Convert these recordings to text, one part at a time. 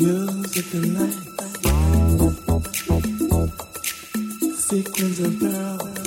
music and light, sequence of pearls.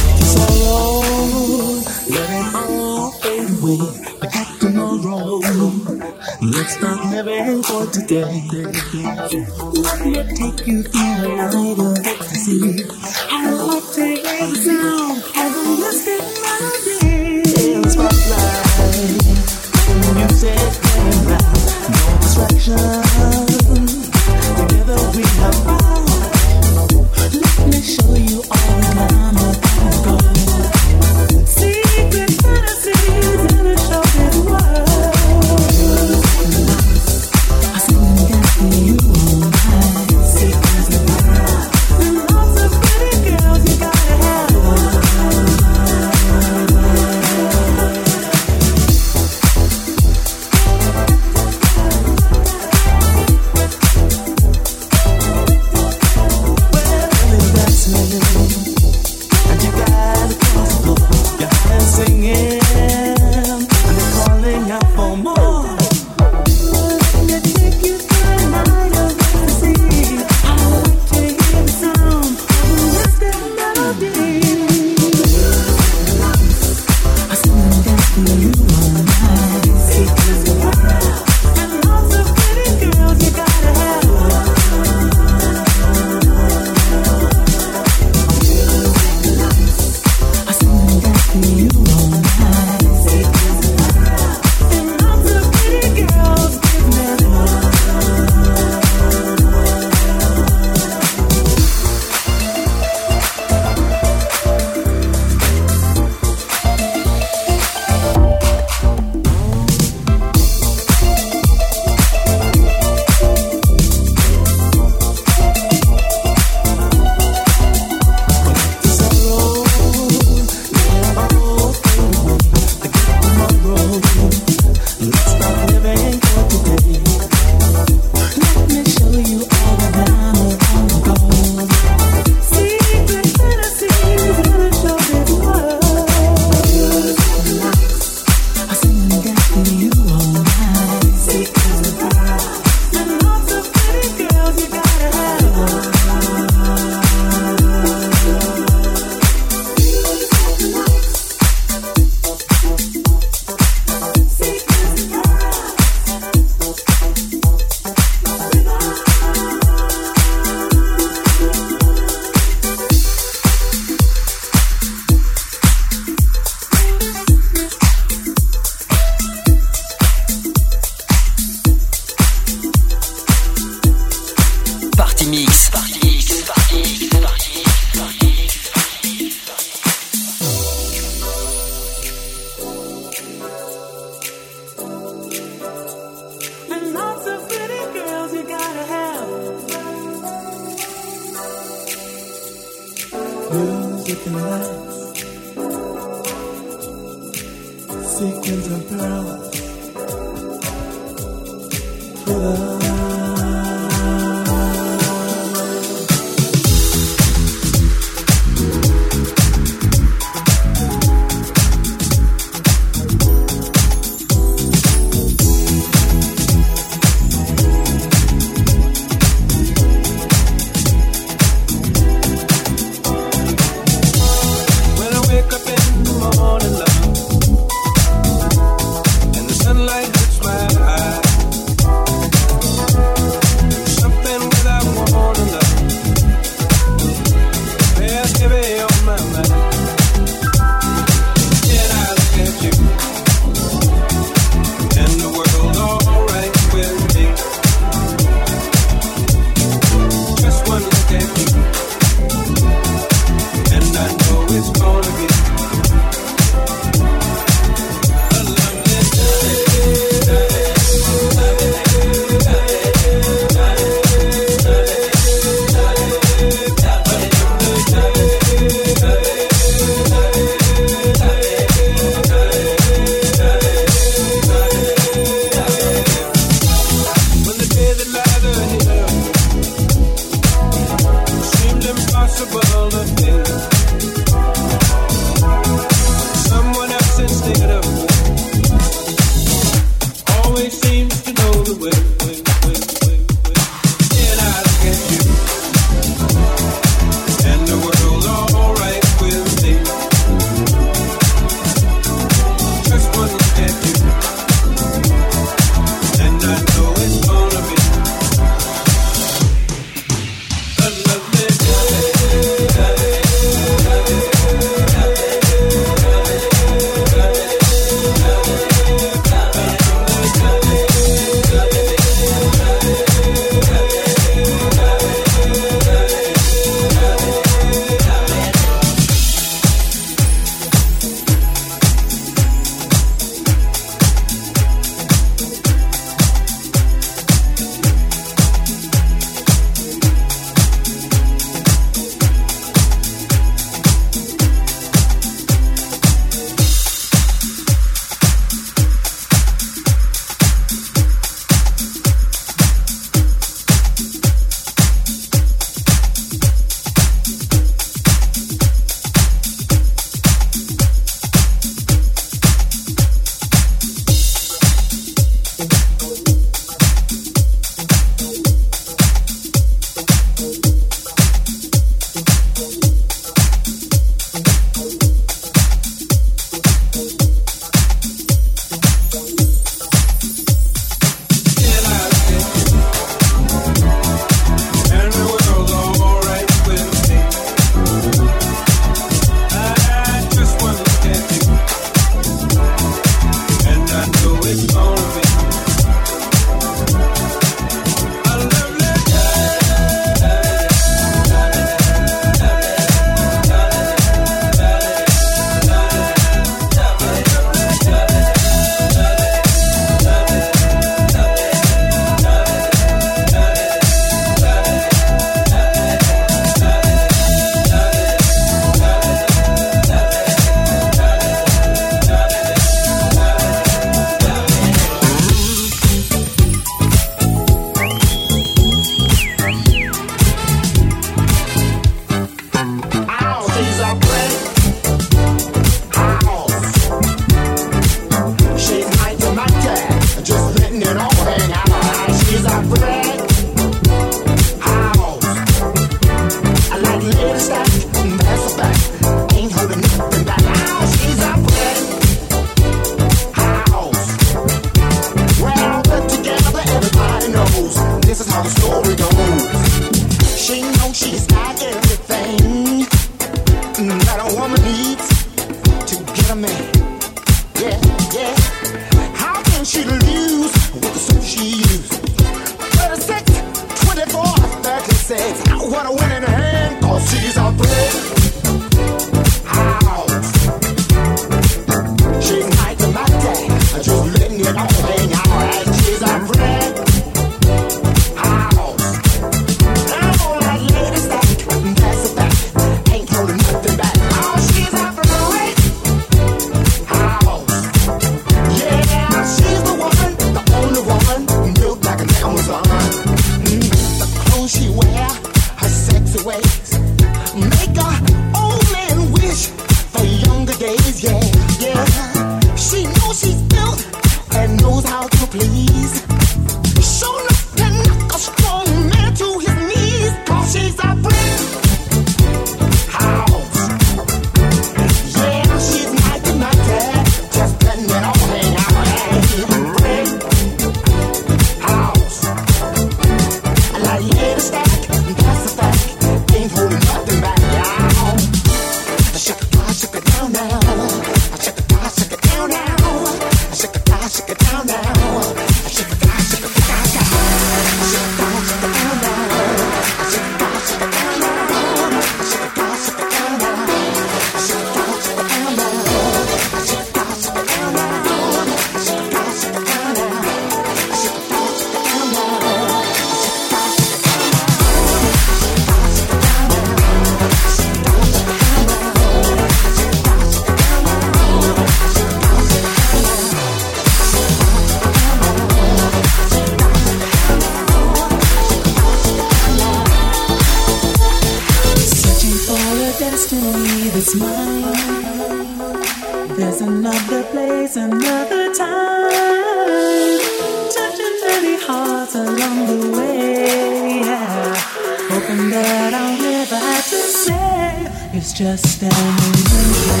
nothing that I'll never have to say. It's just an illusion.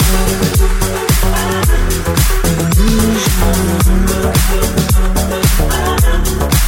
Illusion.